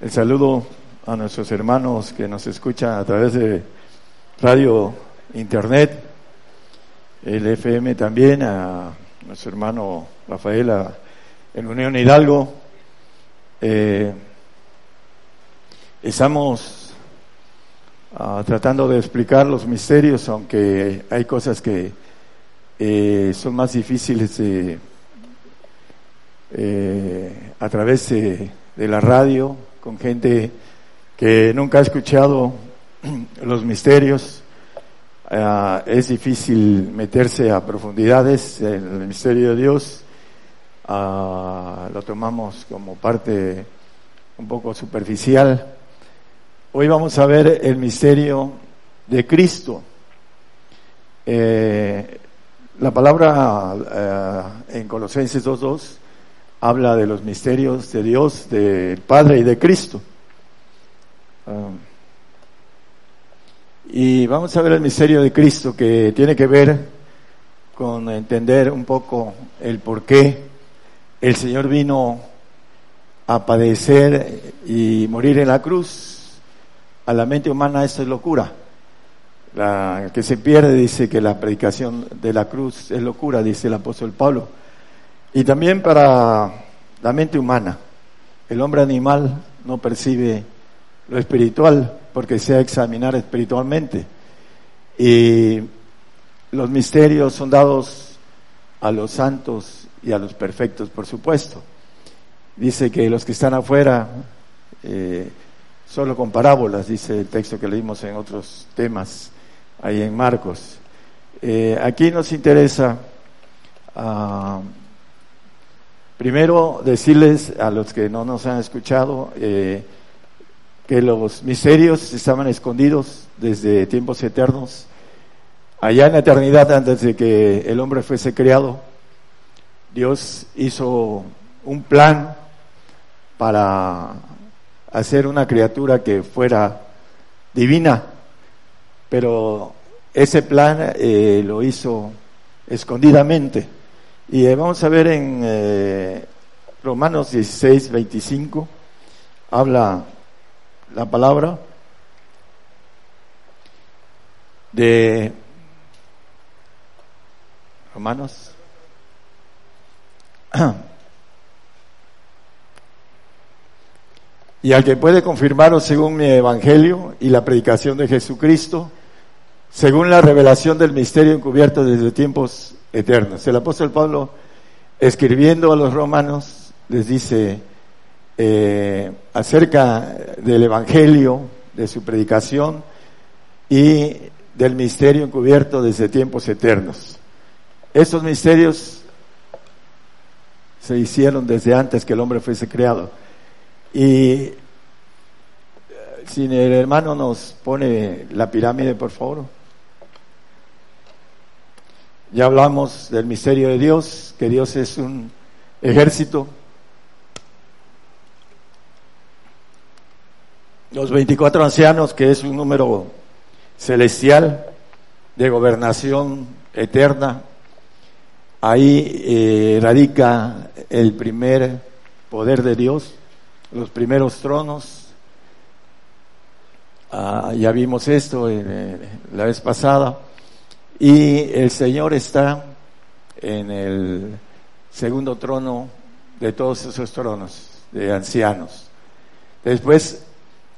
El saludo a nuestros hermanos que nos escuchan a través de radio, internet, el FM también, a nuestro hermano Rafaela en Unión Hidalgo. Eh, estamos ah, tratando de explicar los misterios, aunque hay cosas que eh, son más difíciles eh, a través de, la radio, con gente que nunca ha escuchado los misterios. Ah, es difícil meterse a profundidades en el misterio de Dios. Ah, lo tomamos como parte un poco superficial. Hoy vamos a ver el misterio de Cristo. Eh, la palabra eh, en Colosenses 2.2 habla de los misterios de Dios, del Padre y de Cristo. Ah, y vamos a ver el misterio de Cristo que tiene que ver con entender un poco el por qué el Señor vino a padecer y morir en la cruz. A la mente humana esto es locura. La que se pierde dice que la predicación de la cruz es locura, dice el apóstol Pablo. Y también para la mente humana. El hombre animal no percibe lo espiritual porque sea examinar espiritualmente. Y los misterios son dados a los santos y a los perfectos, por supuesto. Dice que los que están afuera, eh, solo con parábolas, dice el texto que leímos en otros temas, ahí en Marcos. Eh, aquí nos interesa ah, Primero, decirles a los que no nos han escuchado eh, que los misterios estaban escondidos desde tiempos eternos. Allá en la eternidad, antes de que el hombre fuese creado, Dios hizo un plan para hacer una criatura que fuera divina, pero ese plan eh, lo hizo escondidamente y eh, vamos a ver en eh, Romanos 16, 25, habla la palabra de Romanos. Y al que puede confirmaros según mi evangelio y la predicación de Jesucristo, según la revelación del misterio encubierto desde tiempos eternos. El apóstol Pablo, escribiendo a los romanos, les dice eh, acerca del Evangelio, de su predicación y del misterio encubierto desde tiempos eternos. Estos misterios se hicieron desde antes que el hombre fuese creado. Y eh, si el hermano nos pone la pirámide, por favor. Ya hablamos del misterio de Dios, que Dios es un ejército. Los 24 ancianos, que es un número celestial de gobernación eterna, ahí eh, radica el primer poder de Dios, los primeros tronos. Ah, ya vimos esto la vez pasada. Y el Señor está en el segundo trono de todos esos tronos de ancianos. Después,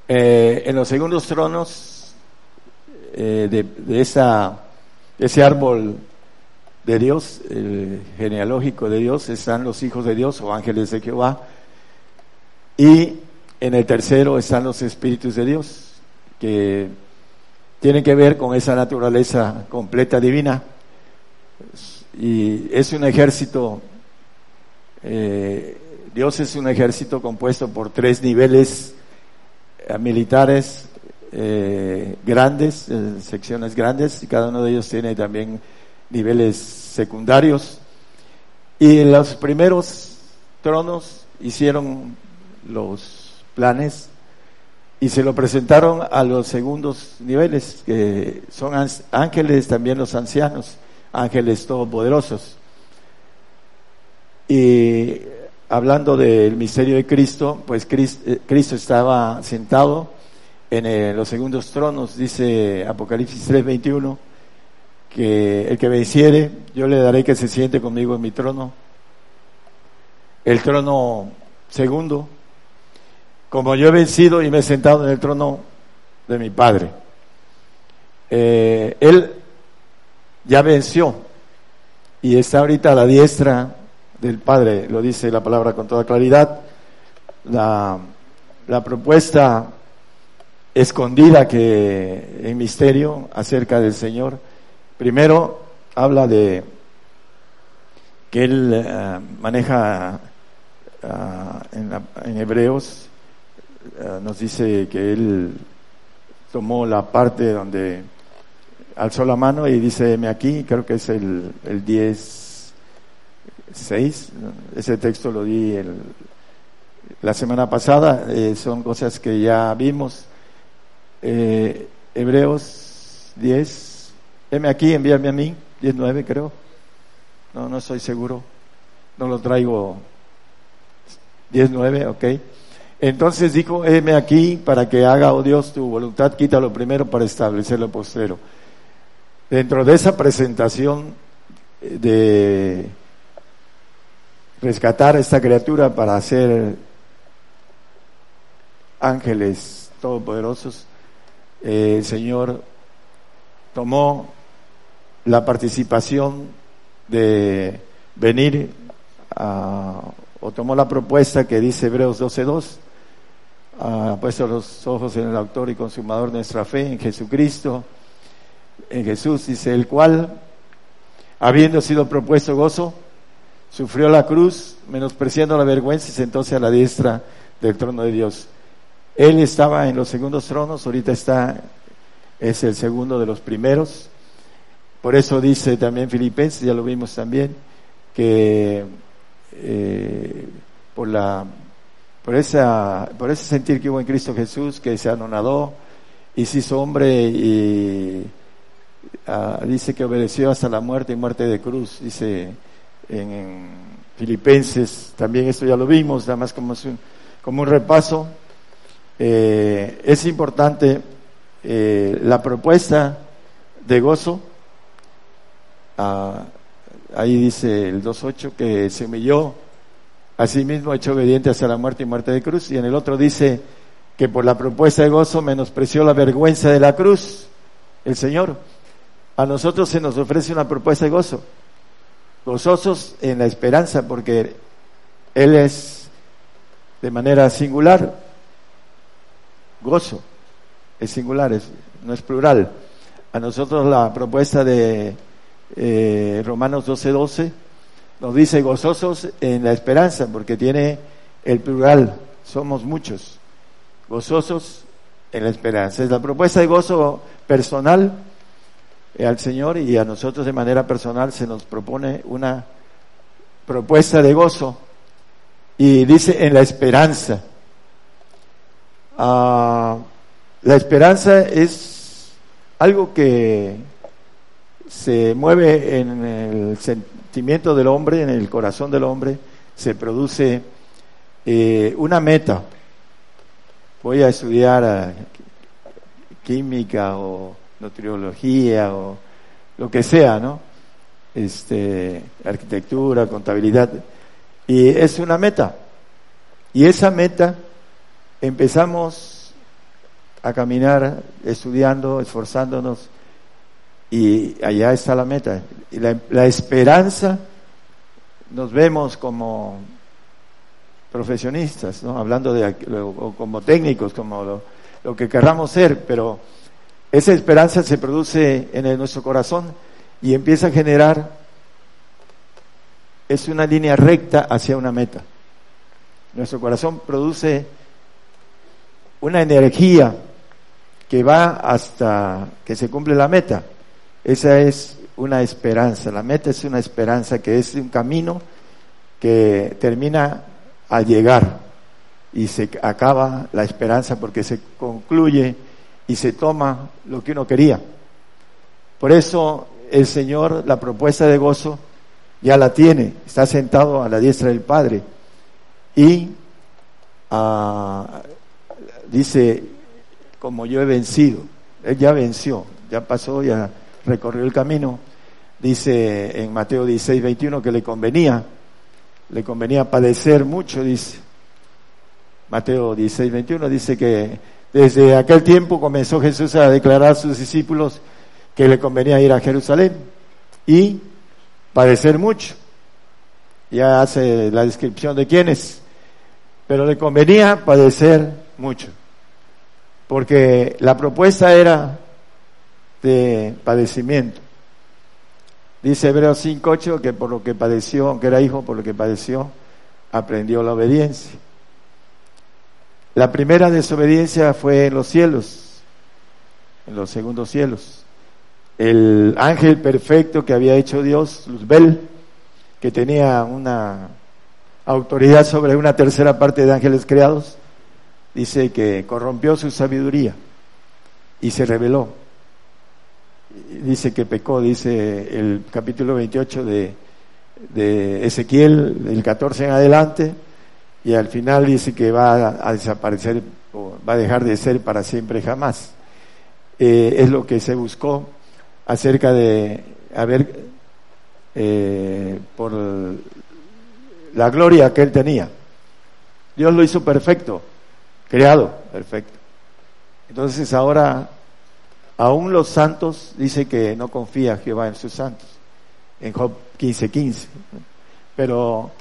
eh, en los segundos tronos eh, de, esa, ese árbol de Dios, el genealógico de Dios, están los hijos de Dios o ángeles de Jehová. Y en el tercero están los espíritus de Dios, que tiene que ver con esa naturaleza completa divina. Y es un ejército, eh, Dios es un ejército compuesto por tres niveles eh, militares eh, grandes, secciones grandes, y cada uno de ellos tiene también niveles secundarios. Y los primeros tronos hicieron los planes y se lo presentaron a los segundos niveles, que son ángeles también los ancianos, ángeles todopoderosos. Y hablando del misterio de Cristo, pues eh, Cristo estaba sentado en eh, los segundos tronos, dice Apocalipsis 3:21, que el que venciere, yo le daré que se siente conmigo en mi trono. El trono segundo, como yo he vencido y me he sentado en el trono de mi Padre. Eh, él ya venció y está ahorita a la diestra del Padre, lo dice la palabra con toda claridad. La, la propuesta escondida que en misterio acerca del Señor, primero habla de que Él eh, maneja uh, en, en, Hebreos, nos dice que Él tomó la parte donde alzó la mano y dice, aquí, creo que es el, el 10 6. Ese texto lo di el, la semana pasada. Eh, son cosas que ya vimos. Eh, Hebreos 10. Heme aquí, envíame a mí. 19 creo. No, no estoy seguro. No lo traigo. 19, ok. Entonces dijo, heme aquí para que haga, oh Dios, tu voluntad, quita lo primero para establecer lo postero. Dentro de esa presentación de rescatar a esta criatura para hacer ángeles todopoderosos, eh, el Señor tomó la participación de venir o tomó la propuesta que dice Hebreos 12.2, ha puesto los ojos en el autor y consumador de nuestra fe, en Jesucristo, en Jesús, dice, el cual, habiendo sido propuesto gozo, sufrió la cruz, menospreciando la vergüenza y sentóse a la diestra del trono de Dios. Él estaba en los segundos tronos, ahorita está, es el segundo de los primeros. Por eso dice también Filipenses, ya lo vimos también, que eh, por la por esa por ese sentir que hubo en Cristo Jesús que se anonadó y se hizo hombre y ah, dice que obedeció hasta la muerte y muerte de cruz dice en, Filipenses, también esto ya lo vimos, nada más como, un, como un repaso. Eh, es importante eh, la propuesta de gozo. Ah, ahí dice el 2.8 que se humilló a sí mismo, hecho obediente hasta la muerte y muerte de cruz. Y en el otro dice que por la propuesta de gozo menospreció la vergüenza de la cruz, el Señor. A nosotros se nos ofrece una propuesta de gozo gozosos en la esperanza, porque Él es de manera singular, gozo, es singular, es, no es plural. A nosotros la propuesta de eh, Romanos 12:12 12, nos dice gozosos en la esperanza, porque tiene el plural, somos muchos, gozosos en la esperanza. Es la propuesta de gozo personal eh, al Señor y a nosotros de manera personal se nos propone una propuesta de gozo y dice en la esperanza. Ah, la esperanza es algo que se mueve en el sentimiento del hombre, en el corazón del hombre, se produce eh, una meta. Voy a estudiar ah, química o nutriología o lo que sea, ¿no? Este, arquitectura, contabilidad. Y es una meta. Y esa meta empezamos a caminar estudiando, esforzándonos, y allá está la meta. Y la, esperanza nos vemos como profesionistas, ¿no? hablando de o como técnicos, como lo, lo que querramos ser, pero esa esperanza se produce en nuestro corazón y empieza a generar, es una línea recta hacia una meta. Nuestro corazón produce una energía que va hasta que se cumple la meta. Esa es una esperanza. La meta es una esperanza que es un camino que termina al llegar y se acaba la esperanza porque se concluye y se toma lo que uno quería. Por eso el Señor, la propuesta de gozo, ya la tiene, está sentado a la diestra del Padre. y ah, dice, como yo he vencido, él ya venció, ya pasó, ya recorrió el camino, dice en Mateo 16, 21 que le convenía, le convenía padecer mucho, dice. Mateo 16, 21 dice que desde aquel tiempo comenzó Jesús a declarar a sus discípulos que le convenía ir a Jerusalén y padecer mucho. Ya hace la descripción de quiénes, pero le convenía padecer mucho, porque la propuesta era de padecimiento. Dice Hebreos 5.8 que por lo que padeció, aunque era hijo, por lo que padeció, aprendió la obediencia. La primera desobediencia fue en los cielos, en los segundos cielos. El ángel perfecto que había hecho Dios, Luzbel, que tenía una autoridad sobre una tercera parte de ángeles creados, dice que corrompió su sabiduría y se rebeló dice que pecó, dice el capítulo 28 de, de Ezequiel, del 14 en adelante, y al final dice que va a, desaparecer o va a dejar de ser para siempre jamás. Eh, es lo que se buscó acerca de haber eh, por la gloria que él tenía. Dios lo hizo perfecto, creado perfecto. Entonces ahora Aún los santos dice que no confía Jehová en sus santos, en Job 15:15. 15. Pero,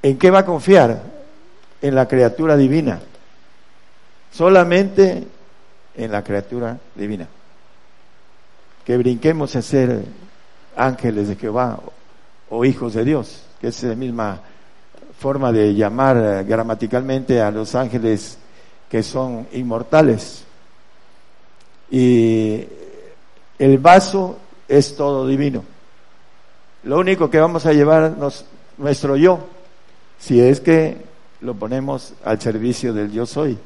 ¿en qué va a confiar? En la criatura divina. Solamente en la criatura divina. Que brinquemos a ser ángeles de Jehová o, hijos de Dios, que es la misma forma de llamar gramaticalmente a los ángeles que son inmortales. Y el vaso es todo divino. Lo único que vamos a llevarnos nuestro yo, si es que lo ponemos al servicio del yo soy,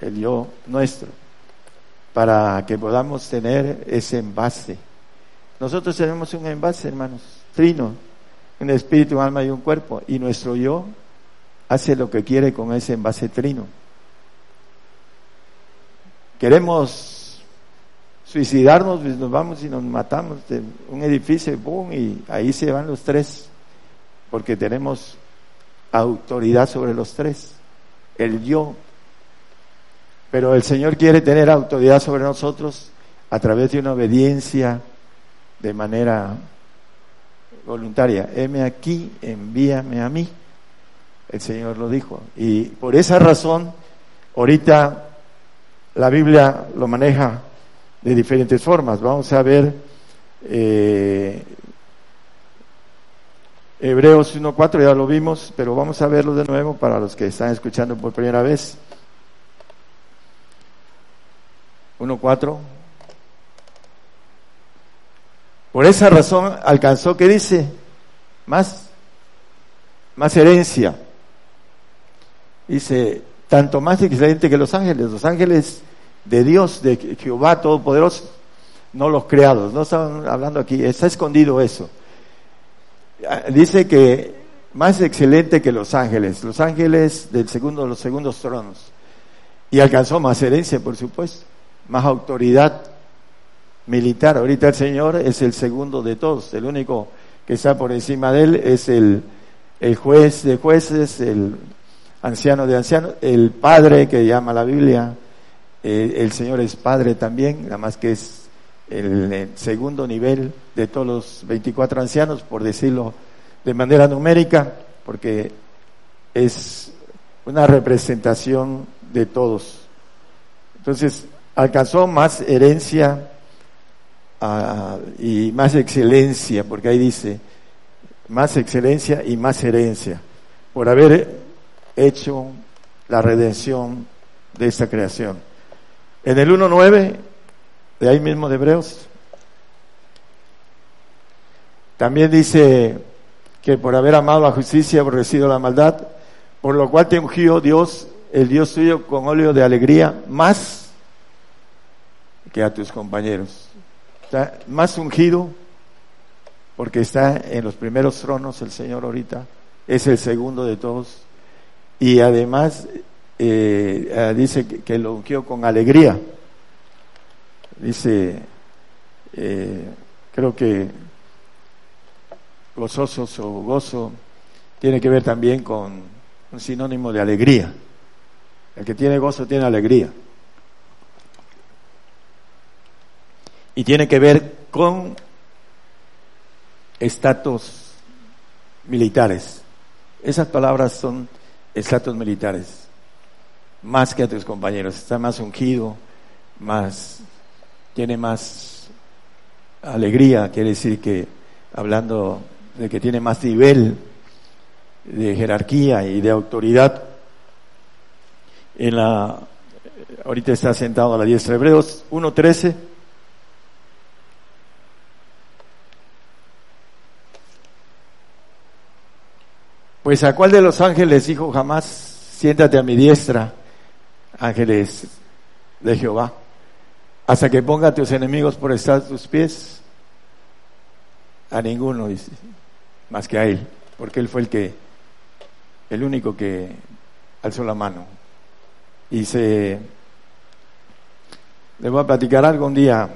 el yo nuestro, para que podamos tener ese envase. Nosotros tenemos un envase, hermanos, trino, un espíritu, un alma y un cuerpo, y nuestro yo hace lo que quiere con ese envase trino queremos suicidarnos, pues nos vamos y nos matamos de un edificio, boom, y ahí se van los tres, porque tenemos autoridad sobre los tres, el yo. Pero el Señor quiere tener autoridad sobre nosotros a través de una obediencia de manera voluntaria. Heme aquí, envíame a mí. El Señor lo dijo. Y por esa razón, ahorita la Biblia lo maneja de diferentes formas. Vamos a ver eh, Hebreos 1.4, ya lo vimos, pero vamos a verlo de nuevo para los que están escuchando por primera vez. 1.4. Por esa razón alcanzó, ¿qué dice? Más, más herencia. Dice, tanto más excelente que los ángeles. Los ángeles de Dios, de Jehová Todopoderoso, no los creados. No están hablando aquí, está escondido eso. Ah, dice que más excelente que los ángeles, los ángeles del segundo los segundos tronos. Y alcanzó más herencia, por supuesto, más autoridad militar. Ahorita el Señor es el segundo de todos, el único que está por encima de él es el, el juez de jueces, el anciano de ancianos, el padre que llama la Biblia, eh, el Señor es padre también, nada más que es el, segundo nivel de todos los 24 ancianos, por decirlo de manera numérica, porque es una representación de todos. Entonces, alcanzó más herencia ah, y más excelencia, porque ahí dice, más excelencia y más herencia, por haber hecho la redención de esta creación. En el 1.9, de ahí mismo de Hebreos, también dice que por haber amado la justicia, aborrecido la maldad, por lo cual te ungió Dios, el Dios tuyo, con óleo de alegría, más que a tus compañeros. Está más ungido, porque está en los primeros tronos el Señor ahorita, es el segundo de todos. Y además eh, ah, dice que, lo ungió con alegría. Dice, eh, creo que gozosos o gozo tiene que ver también con un sinónimo de alegría. El que tiene gozo tiene alegría. Y tiene que ver con estatus militares. Esas palabras son estatus militares. Más que a tus compañeros. Está más ungido, más, tiene más alegría. Quiere decir que, hablando de que tiene más nivel de jerarquía y de autoridad, en la, ahorita está sentado a la diestra de Hebreos 1.13, Pues a cuál de los ángeles dijo jamás, siéntate a mi diestra, ángeles de Jehová, hasta que ponga a tus enemigos por estar tus pies. A ninguno, más que a él, porque él fue el que, el único que alzó la mano. Y se, le voy a platicar algo un día.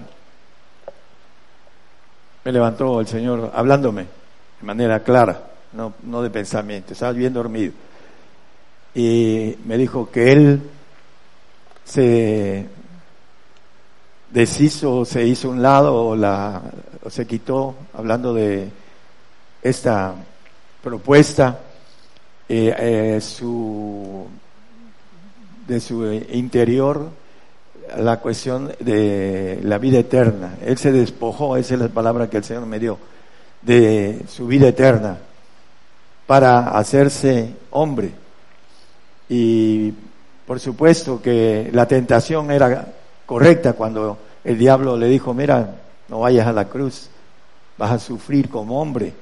Me levantó el Señor hablándome de manera clara no, no de pensamiento, estaba bien dormido. Y me dijo que él se deshizo, se hizo un lado o, la, o se quitó, hablando de esta propuesta, eh, eh, su, de su interior la cuestión de la vida eterna. Él se despojó, esa es la palabra que el Señor me dio, de su vida eterna para hacerse hombre. Y por supuesto que la tentación era correcta cuando el diablo le dijo, mira, no vayas a la cruz, vas a sufrir como hombre.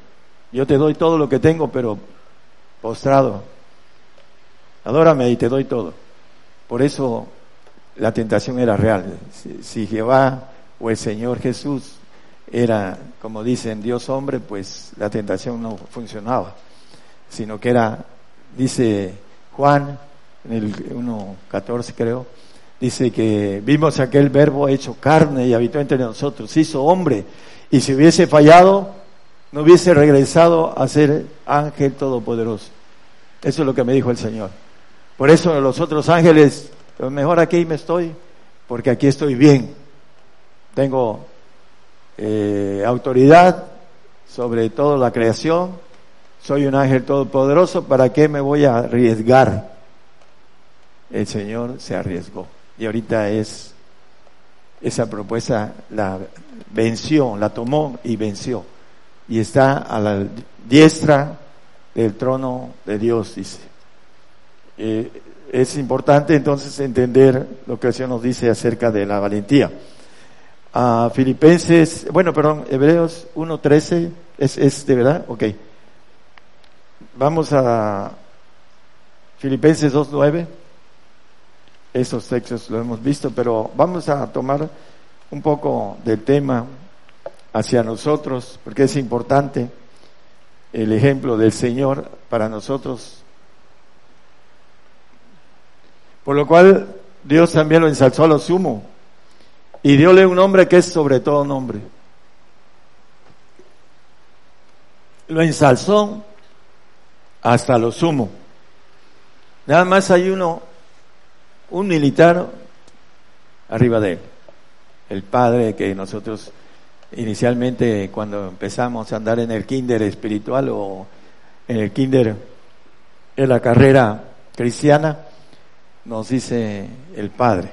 Yo te doy todo lo que tengo, pero postrado. Adórame y te doy todo. Por eso la tentación era real. Si, si Jehová o el Señor Jesús era, como dicen, Dios hombre, pues la tentación no funcionaba sino que era, dice Juan, en el 1.14 creo, dice que vimos aquel verbo hecho carne y habitó entre nosotros, hizo hombre, y si hubiese fallado, no hubiese regresado a ser ángel todopoderoso. Eso es lo que me dijo el Señor. Por eso los otros ángeles, mejor aquí me estoy, porque aquí estoy bien. Tengo eh, autoridad sobre toda la creación, soy un ángel todopoderoso, ¿para qué me voy a arriesgar? El Señor se arriesgó. Y ahorita es, esa propuesta la venció, la tomó y venció. Y está a la diestra del trono de Dios, dice. Eh, es importante entonces entender lo que el Señor nos dice acerca de la valentía. A Filipenses, bueno, perdón, Hebreos 1.13, ¿es, ¿es de verdad? Ok. Vamos a Filipenses 2.9. Esos textos lo hemos visto, pero vamos a tomar un poco del tema hacia nosotros, porque es importante el ejemplo del Señor para nosotros. Por lo cual Dios también lo ensalzó a lo sumo y diole un nombre que es sobre todo nombre. Lo ensalzó hasta lo sumo. Nada más hay uno, un militar arriba de él, el padre que nosotros inicialmente cuando empezamos a andar en el kinder espiritual o en el kinder en la carrera cristiana, nos dice el Padre.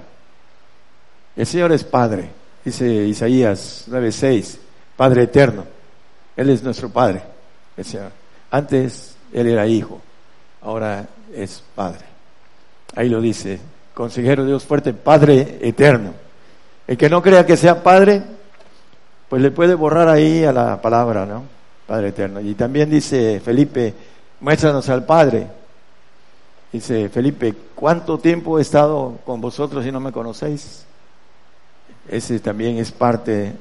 El Señor es Padre, dice Isaías 9:6, Padre eterno. Él es nuestro Padre, el Señor. Antes él era hijo, ahora es padre. Ahí lo dice, consejero Dios fuerte, Padre eterno. El que no crea que sea Padre, pues le puede borrar ahí a la palabra, ¿no? Padre eterno. Y también dice Felipe, muéstranos al Padre. Dice Felipe, ¿cuánto tiempo he estado con vosotros y no me conocéis? Ese también es parte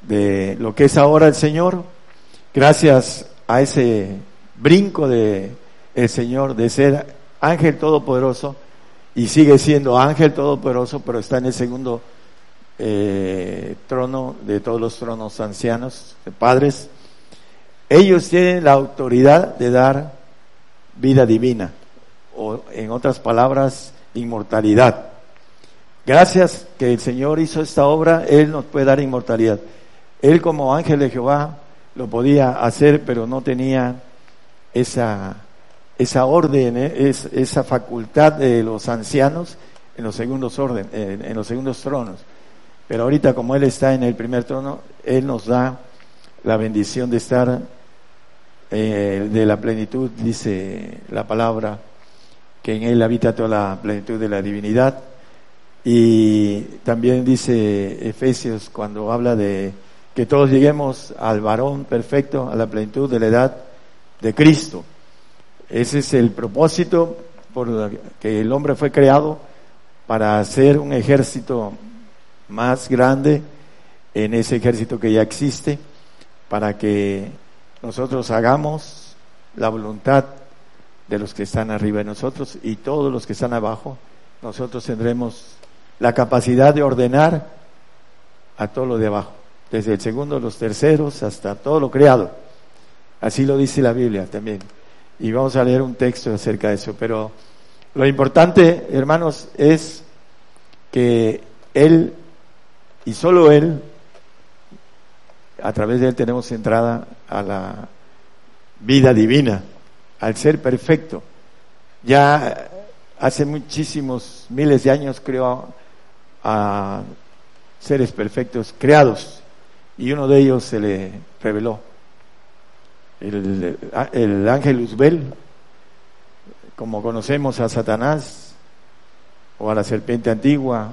de lo que es ahora el Señor. Gracias a ese brinco de el Señor de ser ángel todopoderoso y sigue siendo ángel todopoderoso, pero está en el segundo eh, trono de todos los tronos ancianos, de padres. Ellos tienen la autoridad de dar vida divina, o en otras palabras, inmortalidad. Gracias que el Señor hizo esta obra, Él nos puede dar inmortalidad. Él como ángel de Jehová lo podía hacer, pero no tenía esa, esa orden, eh, esa facultad de los ancianos en los segundos orden, en, los segundos tronos. Pero ahorita como Él está en el primer trono, Él nos da la bendición de estar eh, de la plenitud, dice la palabra, que en Él habita toda la plenitud de la divinidad. Y también dice Efesios cuando habla de que todos lleguemos al varón perfecto, a la plenitud de la edad de Cristo. Ese es el propósito por el que el hombre fue creado para hacer un ejército más grande en ese ejército que ya existe, para que nosotros hagamos la voluntad de los que están arriba de nosotros y todos los que están abajo, nosotros tendremos la capacidad de ordenar a todo lo de abajo, desde el segundo, los terceros, hasta todo lo creado. Así lo dice la Biblia también. Y vamos a leer un texto acerca de eso. Pero lo importante, hermanos, es que Él, y solo Él, a través de Él tenemos entrada a la vida divina, al ser perfecto. Ya hace muchísimos miles de años creó a seres perfectos creados y uno de ellos se le reveló. El, el ángel Uzbel, como conocemos a Satanás o a la serpiente antigua,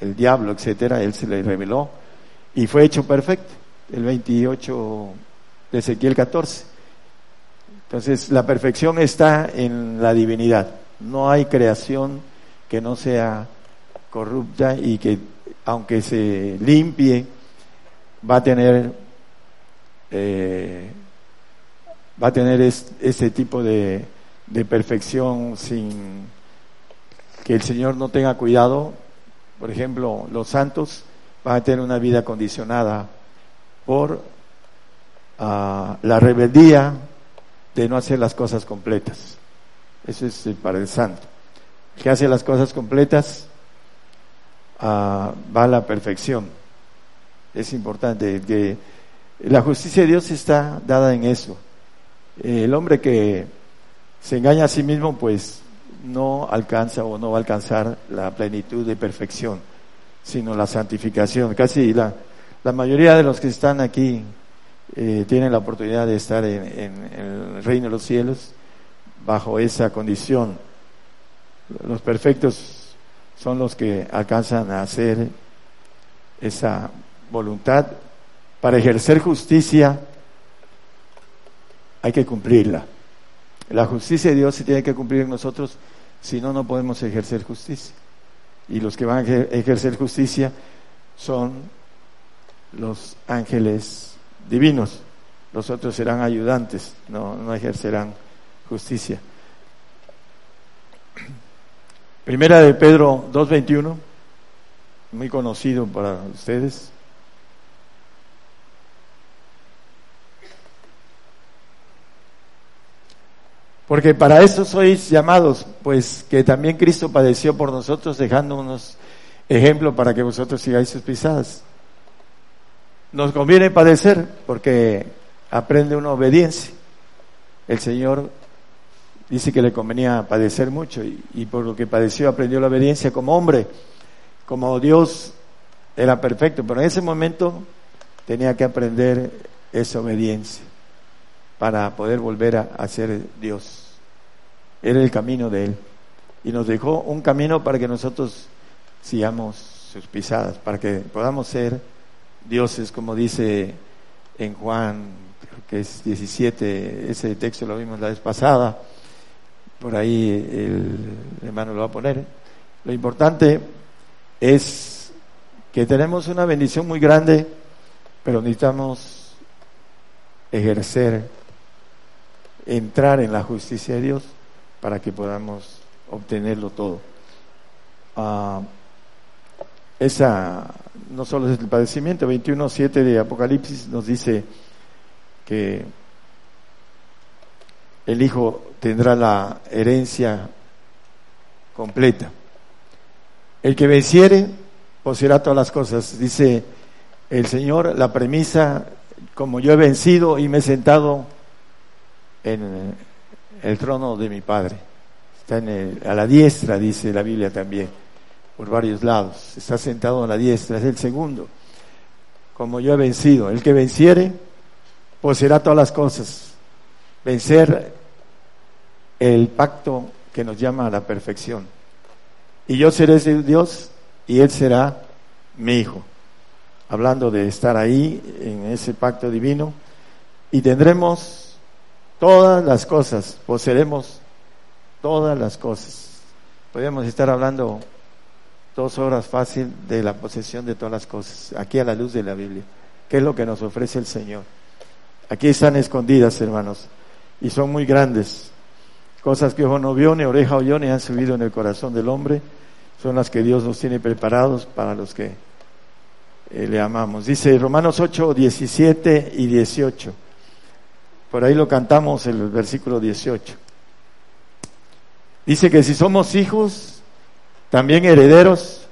el diablo, etcétera, él se le reveló y fue hecho perfecto, el 28 de Ezequiel 14. Entonces, la perfección está en la divinidad. No hay creación que no sea corrupta y que aunque se limpie, va a tener eh, va a tener ese tipo de, de perfección sin que el Señor no tenga cuidado. Por ejemplo, los santos van a tener una vida condicionada por ah, la rebeldía de no hacer las cosas completas. Eso es para el santo. El que hace las cosas completas va a la perfección. Es importante que la justicia de Dios está dada en eso. El hombre que se engaña a sí mismo, pues no alcanza o no va a alcanzar la plenitud de perfección, sino la santificación. Casi la, la mayoría de los que están aquí eh, tienen la oportunidad de estar en el reino de los cielos bajo esa condición. Los perfectos son los que alcanzan a hacer esa voluntad. Para ejercer justicia hay que cumplirla. La justicia de Dios se tiene que cumplir en nosotros, si no, no podemos ejercer justicia. Y los que van a ejercer justicia son los ángeles divinos. Los otros serán ayudantes, no, no ejercerán justicia. Primera de Pedro 2.21, muy conocido para ustedes. Porque para eso sois llamados, pues que también Cristo padeció por nosotros, dejándonos ejemplo para que vosotros sigáis sus pisadas. Nos conviene padecer porque aprende una obediencia. El Señor dice que le convenía padecer mucho y, por lo que padeció aprendió la obediencia como hombre, como Dios era perfecto, pero en ese momento tenía que aprender esa obediencia para poder volver a, ser Dios. Era el camino de Él. Y nos dejó un camino para que nosotros sigamos sus pisadas, para que podamos ser dioses, como dice en Juan, que es 17, ese texto lo vimos la vez pasada, por ahí el hermano lo va a poner. Lo importante es que tenemos una bendición muy grande, pero necesitamos ejercer entrar en la justicia de Dios para que podamos obtenerlo todo. Ah, esa no solo es el padecimiento, 21.7 de Apocalipsis nos dice que el Hijo tendrá la herencia completa. El que venciere poseerá todas las cosas. Dice el Señor, la premisa, como yo he vencido y me he sentado en el trono de mi Padre. Está en a la diestra, dice la Biblia también, por varios lados. Está sentado a la diestra, es el segundo. Como yo he vencido, el que venciere, poseerá todas las cosas. Vencer el pacto que nos llama a la perfección. Y yo seré Dios y Él será mi hijo. Hablando de estar ahí en ese pacto divino. Y tendremos todas las cosas, poseeremos todas las cosas. Podríamos estar hablando dos horas fácil de la posesión de todas las cosas, aquí a la luz de la Biblia. ¿Qué es lo que nos ofrece el Señor? Aquí están escondidas, hermanos, y son muy grandes. Cosas que ojo no vio, ni oreja oyó, ni han subido en el corazón del hombre, son las que Dios nos tiene preparados para los que eh, le amamos. Dice Romanos 8, 17 y 18. Por ahí lo cantamos el versículo 18. Dice que si somos hijos, también herederos,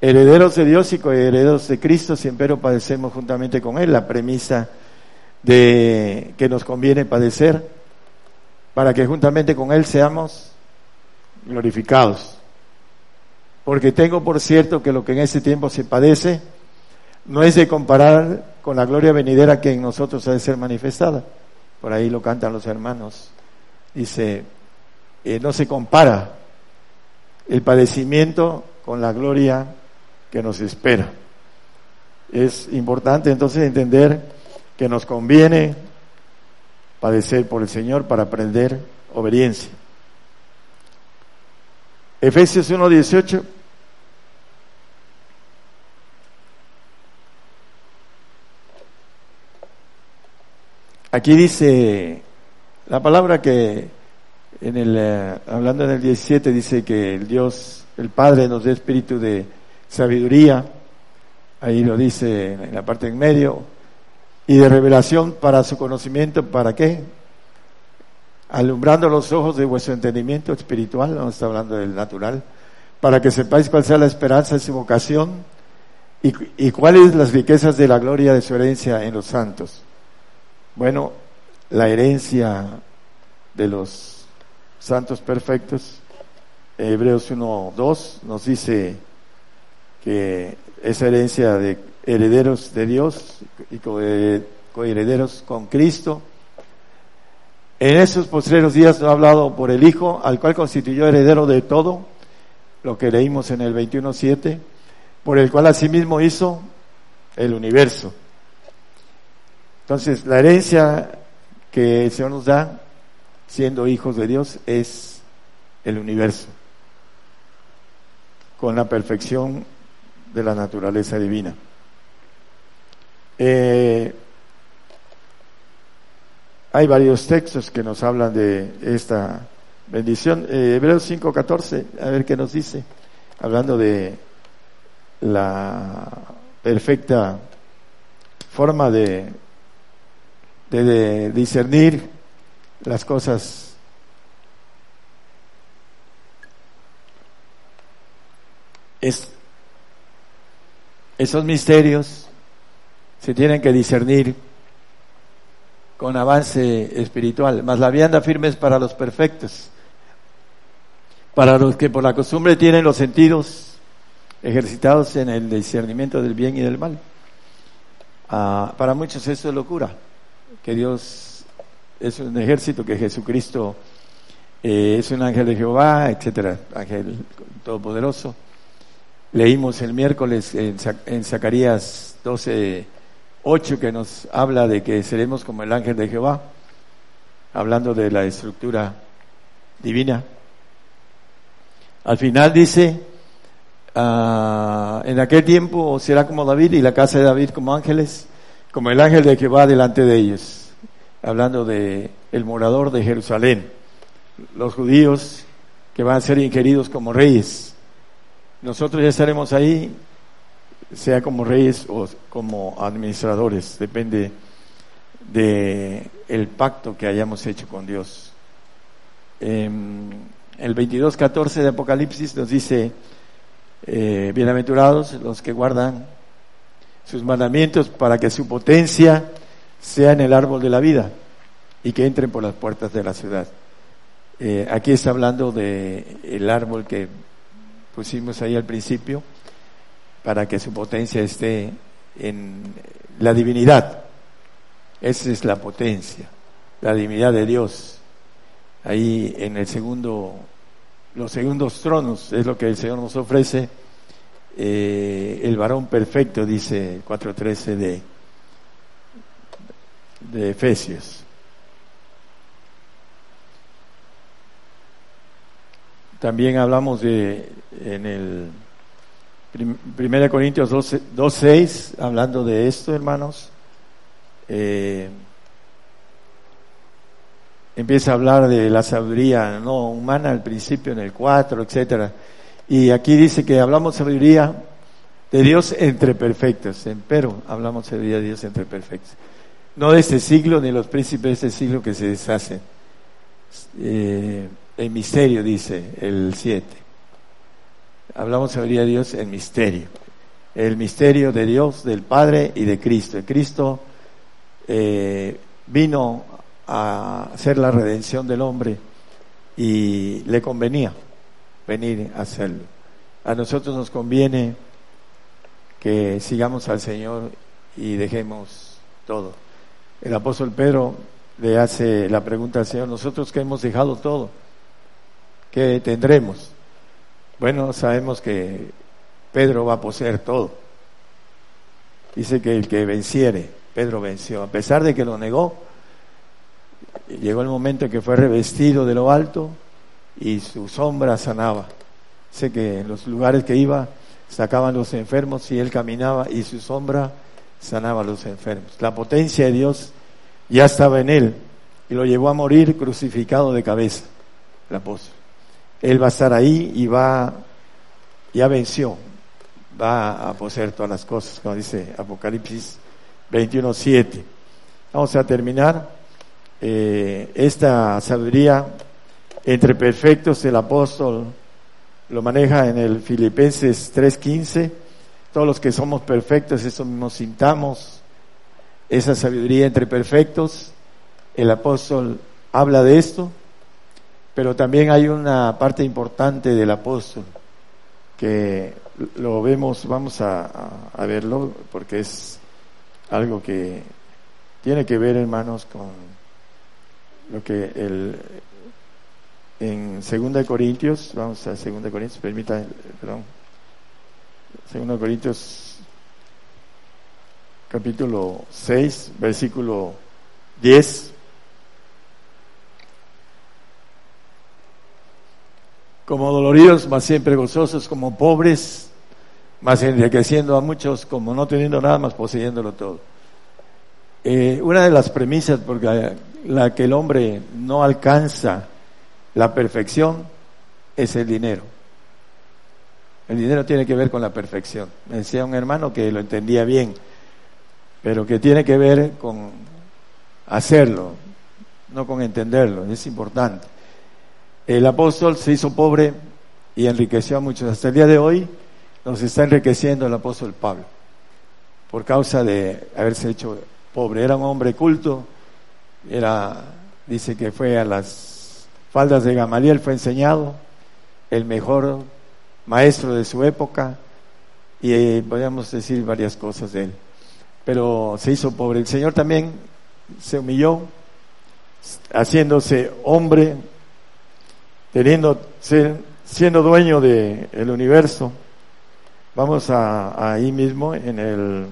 herederos de Dios y coherederos de Cristo, siempre padecemos juntamente con Él. La premisa de que nos conviene padecer para que juntamente con Él seamos glorificados. Porque tengo por cierto que lo que en ese tiempo se padece no es de comparar con la gloria venidera que en nosotros ha de ser manifestada. Por ahí lo cantan los hermanos. Dice, eh, no se compara el padecimiento con la gloria que nos espera. Es importante entonces entender que nos conviene padecer por el Señor para aprender obediencia. Efesios 1.18 Aquí dice la palabra que en el, eh, hablando en el 17 dice que el Dios, el Padre nos dé espíritu de sabiduría, ahí lo dice en la parte en medio, y de revelación para su conocimiento, ¿para qué? Alumbrando los ojos de vuestro entendimiento espiritual, no está hablando del natural, para que sepáis cuál sea la esperanza de su vocación y, y cuáles las riquezas de la gloria de su herencia en los santos bueno, la herencia de los santos perfectos, Hebreos 1.2 nos dice que esa herencia de herederos de Dios y coherederos con Cristo. En esos postreros días ha hablado por el Hijo, al cual constituyó heredero de todo, lo que leímos en el 21.7, por el cual asimismo hizo el universo entonces, la herencia que el Señor nos da, siendo hijos de Dios, es el universo, con la perfección de la naturaleza divina. Eh, hay varios textos que nos hablan de esta bendición. Eh, Hebreos 5:14, a ver qué nos dice, hablando de la perfecta forma de de, discernir las cosas. Es, esos misterios se tienen que discernir con avance espiritual, más la vianda firme es para los perfectos, para los que por la costumbre tienen los sentidos ejercitados en el discernimiento del bien y del mal. Ah, para muchos eso es locura que Dios es un ejército, que Jesucristo eh, es un ángel de Jehová, etcétera, ángel todopoderoso. Leímos el miércoles en, en Zacarías 12, 8 que nos habla de que seremos como el ángel de Jehová, hablando de la estructura divina. Al final dice, ah, en aquel tiempo será como David y la casa de David como ángeles como el ángel de que va delante de ellos. hablando de el morador de Jerusalén, los judíos que van a ser ingeridos como reyes. Nosotros ya estaremos ahí, sea como reyes o como administradores, depende de el pacto que hayamos hecho con Dios. En el 22.14 de Apocalipsis nos dice, eh, bienaventurados los que guardan sus mandamientos para que su potencia sea en el árbol de la vida y que entren por las puertas de la ciudad. Eh, aquí está hablando de el árbol que pusimos ahí al principio para que su potencia esté en la divinidad. Esa es la potencia, la divinidad de Dios. Ahí en el segundo, los segundos tronos es lo que el Señor nos ofrece. Eh, el varón perfecto, dice 4.13 de, de Efesios. También hablamos de en el 1 Corintios 2.6, hablando de esto, hermanos. Eh, empieza a hablar de la sabiduría no humana al principio en el 4, etcétera. Y aquí dice que hablamos sabiduría de Dios entre perfectos, pero hablamos sabiduría de Dios entre perfectos. No de este siglo ni los príncipes de este siglo que se deshacen. Eh, en misterio, dice el 7. Hablamos sabiduría de Dios en misterio. El misterio de Dios, del Padre y de Cristo. Cristo eh, vino a hacer la redención del hombre y le convenía venir a hacerlo. A nosotros nos conviene que sigamos al Señor y dejemos todo. El apóstol Pedro le hace la pregunta al Señor, nosotros que hemos dejado todo, ¿qué tendremos? Bueno, sabemos que Pedro va a poseer todo. Dice que el que venciere, Pedro venció, a pesar de que lo negó, llegó el momento en que fue revestido de lo alto y su sombra sanaba. Sé que en los lugares que iba sacaban los enfermos y él caminaba y su sombra sanaba a los enfermos. La potencia de Dios ya estaba en él y lo llevó a morir crucificado de cabeza, el apóstol. Él va a estar ahí y va, ya venció, va a poseer todas las cosas, como dice Apocalipsis 21.7. Vamos a terminar eh, esta sabiduría entre perfectos, el apóstol lo maneja en el Filipenses 3.15. Todos los que somos perfectos, eso nos sintamos, esa sabiduría entre perfectos. El apóstol habla de esto, pero también hay una parte importante del apóstol que lo vemos, vamos a, a verlo, porque es algo que tiene que ver, hermanos, con lo que el, en 2 Corintios, vamos a 2 Corintios, permita, perdón, 2 Corintios capítulo 6, versículo 10. Como doloridos, más siempre gozosos, como pobres, más enriqueciendo a muchos, como no teniendo nada más poseyéndolo todo. Eh, una de las premisas por la que el hombre no alcanza la perfección es el dinero. El dinero tiene que ver con la perfección. Me decía un hermano que lo entendía bien, pero que tiene que ver con hacerlo, no con entenderlo. Es importante. El apóstol se hizo pobre y enriqueció a muchos. Hasta el día de hoy nos está enriqueciendo el apóstol Pablo por causa de haberse hecho pobre. Era un hombre culto, era, dice que fue a las faldas de Gamaliel fue enseñado, el mejor maestro de su época, y eh, podríamos decir varias cosas de él. Pero se hizo pobre. El Señor también se humilló, haciéndose hombre, teniendo, siendo dueño del el universo. Vamos a, ahí mismo en el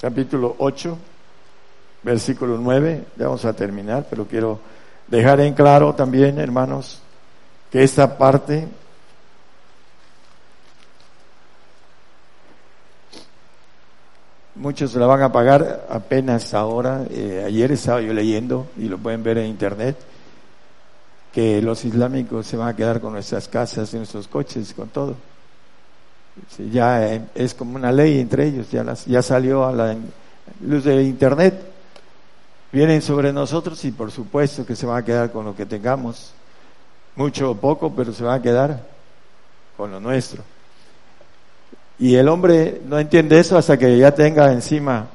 capítulo 8 versículo 9, ya vamos a terminar, pero quiero dejar en claro también, hermanos, que esta parte muchos la van a pagar apenas ahora. Eh, ayer estaba yo leyendo, y lo pueden ver en internet, que los islámicos se van a quedar con nuestras casas, nuestros coches, con todo. ya eh, es como una ley entre ellos, ya, ya salió a la luz de internet. Vienen sobre nosotros y por supuesto que se van a quedar con lo que tengamos, mucho o poco, pero se van a quedar con lo nuestro. Y el hombre no entiende eso hasta que ya tenga encima,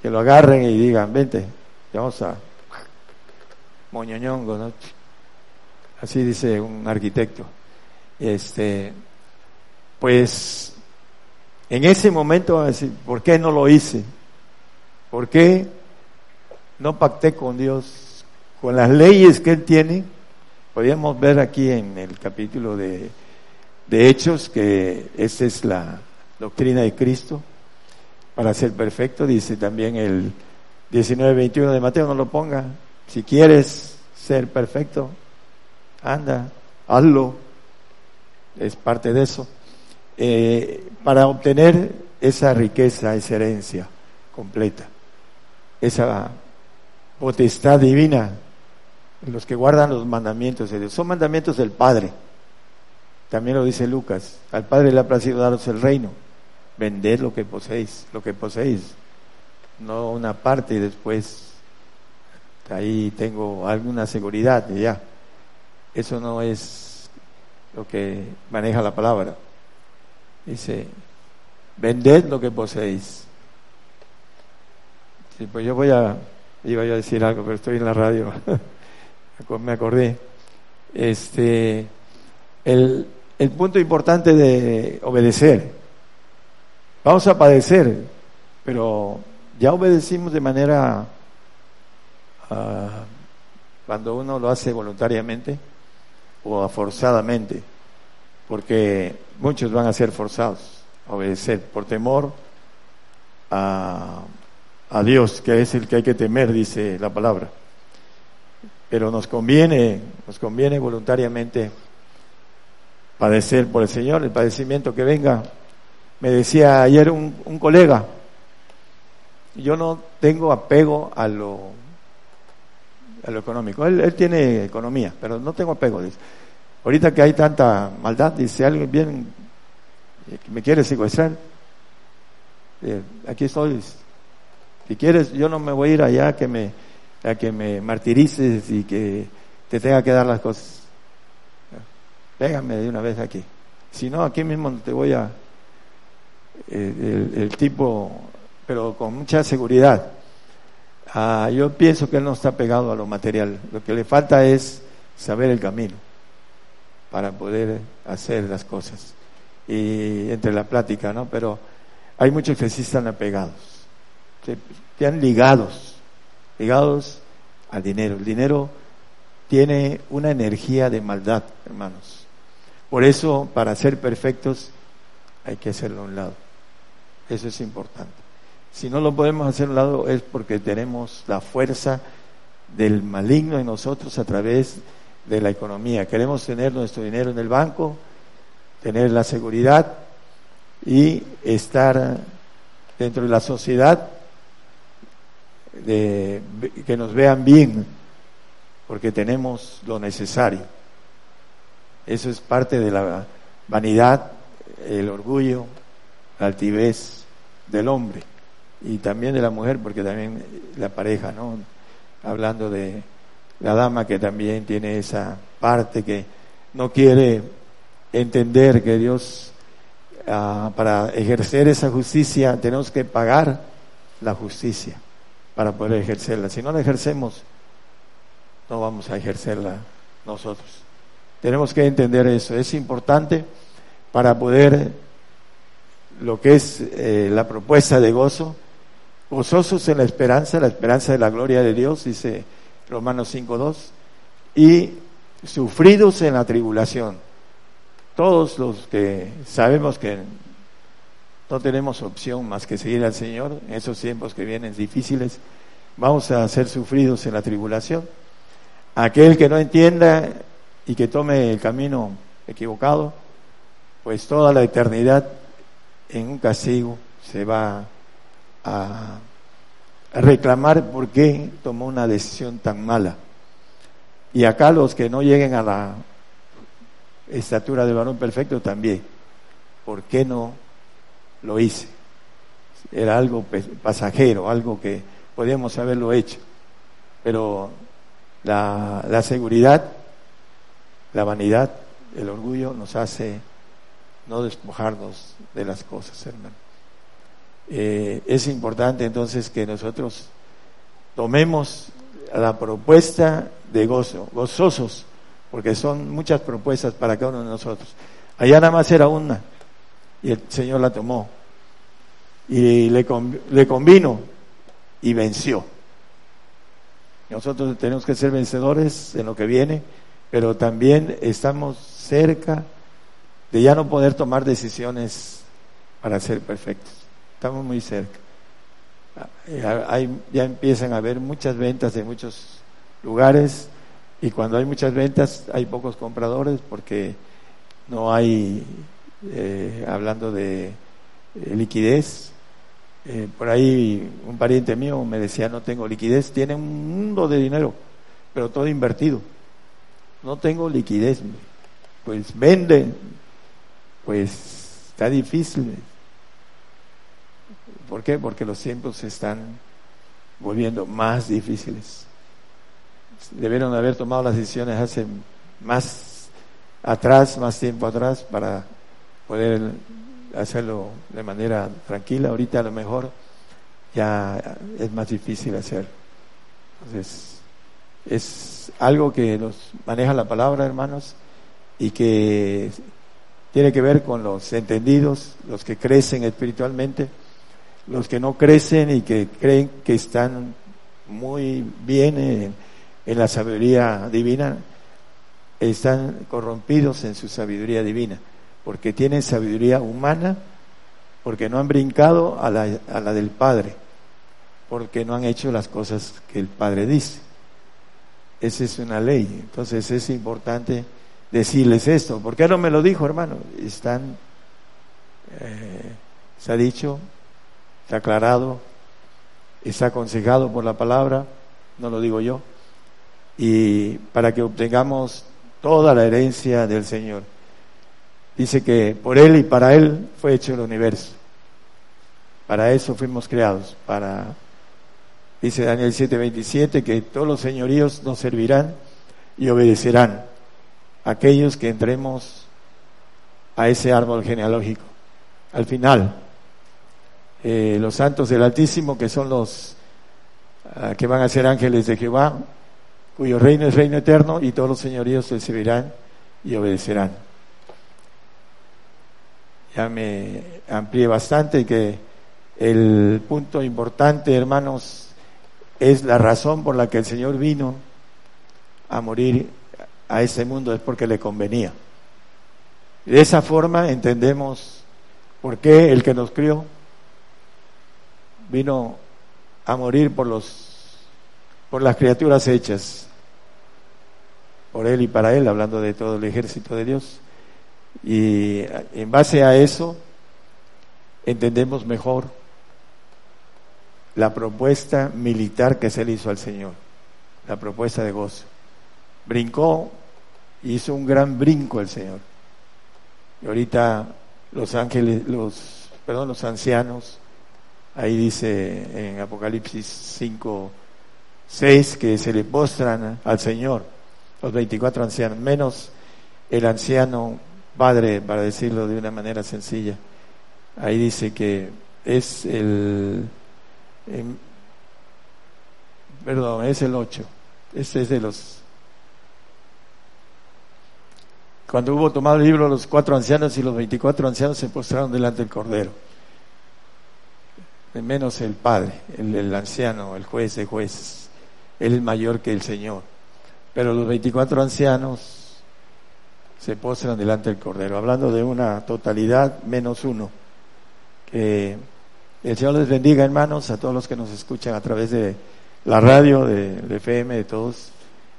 que lo agarren y digan, vente, vamos a moñoñongo, ¿no? Así dice un arquitecto. Este, pues, en ese momento va a decir, ¿por qué no lo hice? ¿Por qué no pacté con Dios? Con las leyes que Él tiene, podríamos ver aquí en el capítulo de de Hechos, que esa es la doctrina de Cristo, para ser perfecto, dice también el 19-21 de Mateo, no lo ponga, si quieres ser perfecto, anda, hazlo, es parte de eso, eh, para obtener esa riqueza, esa herencia completa, esa potestad divina, los que guardan los mandamientos de Dios, son mandamientos del Padre también lo dice Lucas, al Padre le ha placido daros el reino, vended lo que poseéis, lo que poseéis, no una parte y después ahí tengo alguna seguridad y ya. Eso no es lo que maneja la palabra. Dice, vended lo que poseéis. Sí, pues yo voy a, iba yo a decir algo, pero estoy en la radio, me acordé. Este, el, el punto importante de obedecer. Vamos a padecer, pero ya obedecimos de manera ah, cuando uno lo hace voluntariamente o forzadamente, porque muchos van a ser forzados a obedecer por temor a, a Dios, que es el que hay que temer, dice la palabra. Pero nos conviene, nos conviene voluntariamente padecer por el Señor, el padecimiento que venga. Me decía ayer un, un colega, yo no tengo apego a lo, a lo económico. Él, él tiene economía, pero no tengo apego. Dice. Ahorita que hay tanta maldad, dice alguien bien que me quiere secuestrar, eh, aquí estoy. Si quieres, yo no me voy a ir allá que me, a que me martirices y que te tenga que dar las cosas pégame de una vez aquí. Si no, aquí mismo te voy a... Eh, el, tipo, pero con mucha seguridad. Ah, yo pienso que él no está pegado a lo material. Lo que le falta es saber el camino para poder hacer las cosas. Y entre la plática, ¿no? Pero hay muchos que sí están apegados, que están ligados, ligados al dinero. El dinero tiene una energía de maldad, hermanos. Por eso, para ser perfectos, hay que hacerlo a un lado. Eso es importante. Si no lo podemos hacer a un lado es porque tenemos la fuerza del maligno en nosotros a través de la economía. Queremos tener nuestro dinero en el banco, tener la seguridad y estar dentro de la sociedad, de, que nos vean bien, porque tenemos lo necesario. Eso es parte de la vanidad, el orgullo, la altivez del hombre y también de la mujer, porque también la pareja, ¿no? Hablando de la dama que también tiene esa parte que no quiere entender que Dios, ah, para ejercer esa justicia, tenemos que pagar la justicia para poder ejercerla. Si no la ejercemos, no vamos a ejercerla nosotros. Tenemos que entender eso. Es importante para poder lo que es eh, la propuesta de gozo. Gozosos en la esperanza, la esperanza de la gloria de Dios, dice Romanos 5.2. Y sufridos en la tribulación. Todos los que sabemos que no tenemos opción más que seguir al Señor en esos tiempos que vienen difíciles, vamos a ser sufridos en la tribulación. Aquel que no entienda y que tome el camino equivocado, pues toda la eternidad en un castigo se va a reclamar por qué tomó una decisión tan mala. Y acá los que no lleguen a la estatura de varón perfecto también. ¿Por qué no lo hice? Era algo pasajero, algo que podíamos haberlo hecho. Pero la, la seguridad, la vanidad, el orgullo nos hace no despojarnos de las cosas, hermano. Eh, es importante entonces que nosotros tomemos la propuesta de gozo, gozosos, porque son muchas propuestas para cada uno de nosotros. Allá nada más era una, y el Señor la tomó, y le, le convino, y venció. Nosotros tenemos que ser vencedores en lo que viene, pero también estamos cerca de ya no poder tomar decisiones para ser perfectos. Estamos muy cerca. Hay, ya empiezan a haber muchas ventas en muchos lugares y cuando hay muchas ventas hay pocos compradores porque no hay, eh, hablando de liquidez, eh, por ahí un pariente mío me decía no tengo liquidez, tiene un mundo de dinero, pero todo invertido. No tengo liquidez, pues vende, pues está difícil. ¿Por qué? Porque los tiempos se están volviendo más difíciles. Debieron haber tomado las decisiones hace más atrás, más tiempo atrás, para poder hacerlo de manera tranquila. Ahorita a lo mejor ya es más difícil hacer. Entonces, es algo que nos maneja la palabra, hermanos, y que tiene que ver con los entendidos, los que crecen espiritualmente los que no crecen y que creen que están muy bien en, la sabiduría divina, están corrompidos en su sabiduría divina, porque tienen sabiduría humana, porque no han brincado a la, a la del Padre, porque no han hecho las cosas que el Padre dice. Esa es una ley. Entonces es importante decirles esto. ¿Por qué no me lo dijo, hermano? Están, eh, se ha dicho, está aclarado, está aconsejado por la palabra, no lo digo yo, y para que obtengamos toda la herencia del Señor. Dice que por Él y para Él fue hecho el universo. Para eso fuimos creados, para, dice Daniel 7:27, que todos los señoríos nos servirán y obedecerán aquellos que entremos a ese árbol genealógico. Al final, eh, los santos del Altísimo, que son los ah, que van a ser ángeles de Jehová, cuyo reino es reino eterno, y todos los señoríos se servirán y obedecerán. Ya me amplié bastante que el punto importante, hermanos, es la razón por la que el Señor vino a morir a ese mundo, es porque le convenía. De esa forma entendemos por qué el que nos crió vino a morir por los por las criaturas hechas por él y para él, hablando de todo el ejército de Dios. Y en base a eso entendemos mejor la propuesta militar que se le hizo al Señor, la propuesta de gozo. Brincó, hizo un gran brinco el Señor. Y ahorita los ángeles, los, perdón, los ancianos Ahí dice en Apocalipsis 5, 6 que se le postran al Señor los 24 ancianos, menos el anciano padre, para decirlo de una manera sencilla. Ahí dice que es el, perdón, es el 8. Este es de los... Cuando hubo tomado el libro, los cuatro ancianos y los 24 ancianos se postraron delante del Cordero menos el Padre, el, anciano, el juez de jueces. Él es mayor que el Señor. Pero los 24 ancianos se postran delante del Cordero, hablando de una totalidad menos uno. Que el Señor les bendiga, hermanos, a todos los que nos escuchan a través de la radio, de, FM, de todos.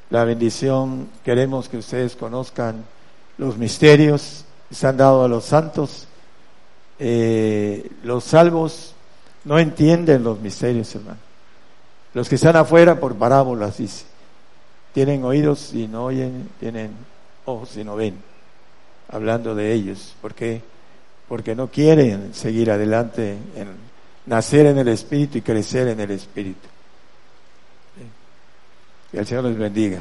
La bendición, queremos que ustedes conozcan los misterios que se han dado a los santos. Eh, los salvos No entienden los misterios, hermano. Los que están afuera por parábolas, dice. Tienen oídos y no oyen, tienen ojos y no ven. Hablando de ellos. ¿Por qué? Porque no quieren seguir adelante en nacer en el Espíritu y crecer en el Espíritu. Que el Señor les bendiga.